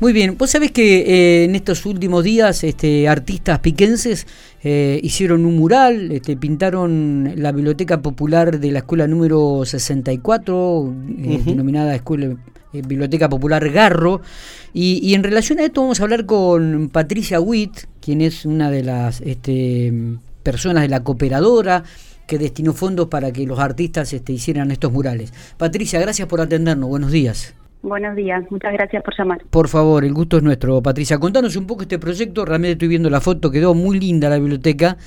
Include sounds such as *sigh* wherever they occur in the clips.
Muy bien, vos sabés que eh, en estos últimos días este, artistas piquenses eh, hicieron un mural, este, pintaron la biblioteca popular de la escuela número 64, eh, denominada escuela, Biblioteca Popular Garro, y, y, en relación a esto vamos a hablar con Patricia Witt, quien es una de las este, personas de la cooperadora que destinó fondos para que los artistas este, hicieran estos murales. Patricia, gracias por atendernos, buenos días. Buenos días, muchas gracias por llamar. Por favor, el gusto es nuestro, Patricia. Contanos un poco este proyecto, realmente estoy viendo la foto, quedó muy linda la biblioteca,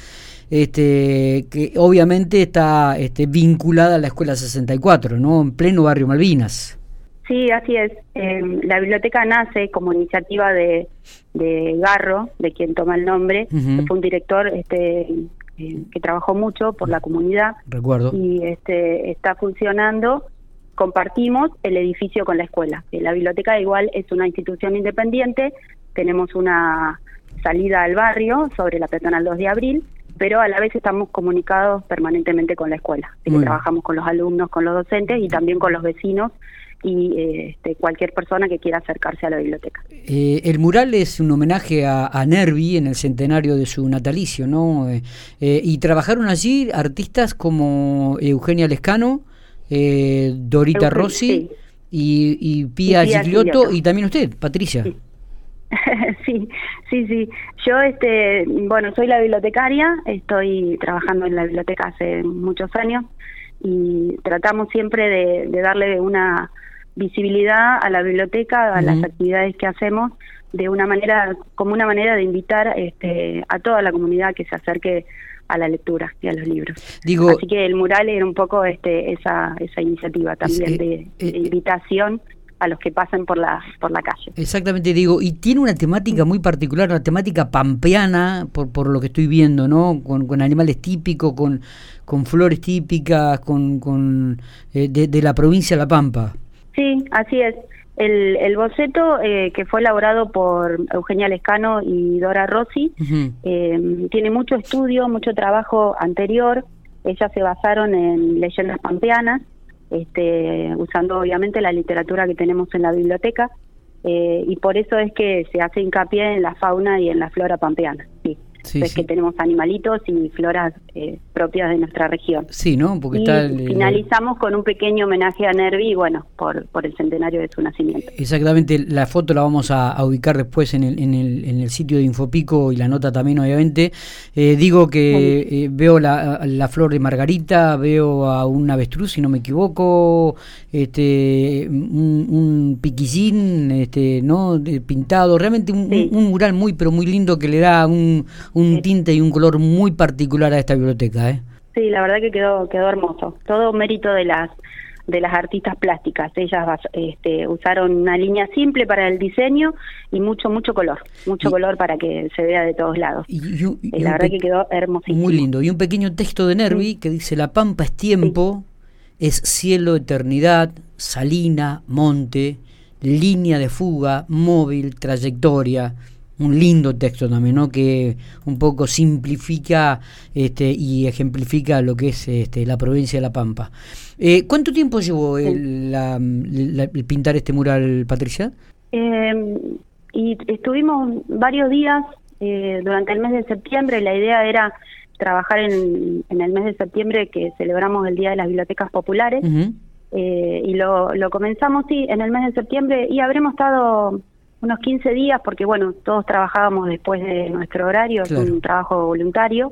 este, que obviamente está este, vinculada a la Escuela 64, ¿no? En pleno barrio Malvinas. Sí, así es. Em, la biblioteca nace como iniciativa de, Garro, de quien toma el nombre, que fue un director este, eh, que trabajó mucho por la comunidad. Recuerdo. Y este, está funcionando compartimos el edificio con la escuela. La biblioteca igual es una institución independiente, tenemos una salida al barrio sobre la peatonal 2 de abril, pero a la vez estamos comunicados permanentemente con la escuela. trabajamos con los alumnos, con los docentes y también con los vecinos y este, cualquier persona que quiera acercarse a la biblioteca. Eh, el mural es un homenaje a, Nervi en el centenario de su natalicio, ¿no? Eh, eh, y trabajaron allí artistas como Eugenia Lescano, eh, Dorita Rossi y, y, Pia, Gigliotto, y también usted, Patricia. *laughs* Sí. sí, sí, Yo, este, bueno, soy la bibliotecaria, estoy trabajando en la biblioteca hace muchos años y tratamos siempre de, darle una visibilidad a la biblioteca, a las actividades que hacemos, de una manera, como una manera de invitar este, a toda la comunidad que se acerque a la lectura y a los libros. Digo, Así que el mural era un poco este, esa, esa iniciativa también eh, de, eh, invitación a los que pasen por la por la calle. Exactamente, digo, y tiene una temática muy particular, una temática pampeana, por, por lo que estoy viendo, ¿no? Con, con animales típicos, con, con flores típicas, con, con eh, de, de la provincia de La Pampa. Sí, así es. El, el boceto eh, que fue elaborado por Eugenia Lescano y Dora Rossi eh, tiene mucho estudio, mucho trabajo anterior. Ellas se basaron en leyendas pampeanas, este, usando obviamente la literatura que tenemos en la biblioteca, eh, y por eso es que se hace hincapié en la fauna y en la flora pampeana. Sí es que tenemos animalitos y floras eh, propias de nuestra región. Sí, ¿no? Porque y finalizamos con un pequeño homenaje a Nervi, bueno, por, por el centenario de su nacimiento. Exactamente, la foto la vamos a, ubicar después en el, en, el, en el sitio de Infopico y la nota también, obviamente. Eh, digo que eh, veo la, la, flor de margarita, veo a un avestruz, si no me equivoco, este un, un piquillín, este, ¿no? pintado, realmente un, un mural muy, pero muy lindo que le da un un tinte y un color muy particular a esta biblioteca. ¿eh? Sí, la verdad que quedó quedó hermoso. Todo mérito de las de las artistas plásticas. Ellas este, usaron una línea simple para el diseño y mucho, mucho color. Mucho color para que se vea de todos lados. Y, eh, la verdad que quedó hermosísimo. Muy lindo. Y un pequeño texto de Nervi que dice, la pampa es tiempo, es cielo, eternidad, salina, monte, línea de fuga, móvil, trayectoria un lindo texto también, ¿no? Que un poco simplifica este, y ejemplifica lo que es este, la provincia de La Pampa. Eh, ¿Cuánto tiempo llevó el, pintar este mural, Patricia? Em, y estuvimos varios días eh, durante el mes de septiembre. La idea era trabajar en, el mes de septiembre que celebramos el Día de las Bibliotecas Populares. Eh, y lo, lo comenzamos, sí, en el mes de septiembre y habremos estado unos 15 días, porque bueno, todos trabajábamos después de nuestro horario, es un trabajo voluntario,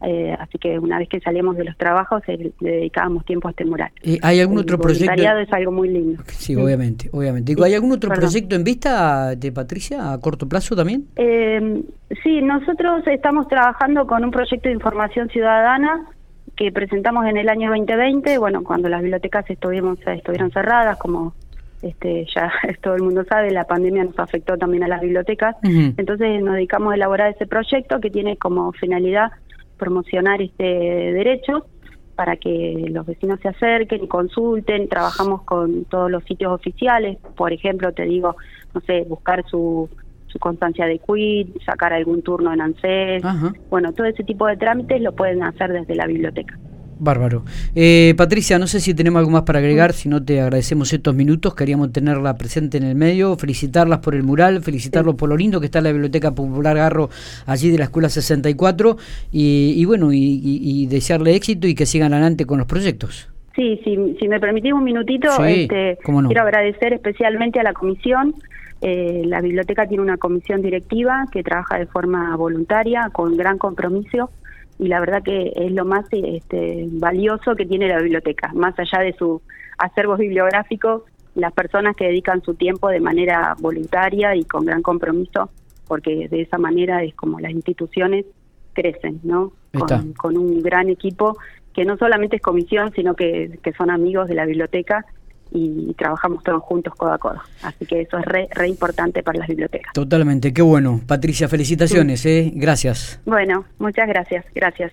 eh, así que una vez que salíamos de los trabajos le, dedicábamos tiempo a este mural. Eh, ¿Hay algún otro proyecto? es algo muy lindo. Sí, obviamente, obviamente. ¿Hay algún otro proyecto en vista de Patricia a corto plazo también? Eh, sí, nosotros estamos trabajando con un proyecto de información ciudadana que presentamos en el año 2020, bueno, cuando las bibliotecas estuvimos, estuvieron cerradas, como este, ya *laughs* todo el mundo sabe, la pandemia nos afectó también a las bibliotecas, entonces nos dedicamos a elaborar ese proyecto que tiene como finalidad promocionar este derecho para que los vecinos se acerquen y consulten, trabajamos con todos los sitios oficiales, por ejemplo, te digo, no sé, buscar su, su constancia de quit, sacar algún turno en ANSES, bueno, todo ese tipo de trámites lo pueden hacer desde la biblioteca. Bárbaro. Eh, Patricia, no sé si tenemos algo más para agregar, si no te agradecemos estos minutos, queríamos tenerla presente en el medio, felicitarlas por el mural, felicitarlos por lo lindo que está la Biblioteca Popular Garro allí de la Escuela 64 y, y bueno, y, desearle éxito y que sigan adelante con los proyectos. Sí, si me permitís un minutito, este, quiero agradecer especialmente a la comisión. Eh, la biblioteca tiene una comisión directiva que trabaja de forma voluntaria, con gran compromiso y la verdad que es lo más este, valioso que tiene la biblioteca, más allá de su acervo bibliográfico, las personas que dedican su tiempo de manera voluntaria y con gran compromiso, porque de esa manera es como las instituciones crecen, ¿no? Con, un gran equipo que no solamente es comisión, sino que, que son amigos de la biblioteca y trabajamos todos juntos codo a codo. Así que eso es re, re importante para las bibliotecas. Totalmente, qué bueno. Patricia, felicitaciones, ¿eh? gracias. Bueno, muchas gracias, gracias.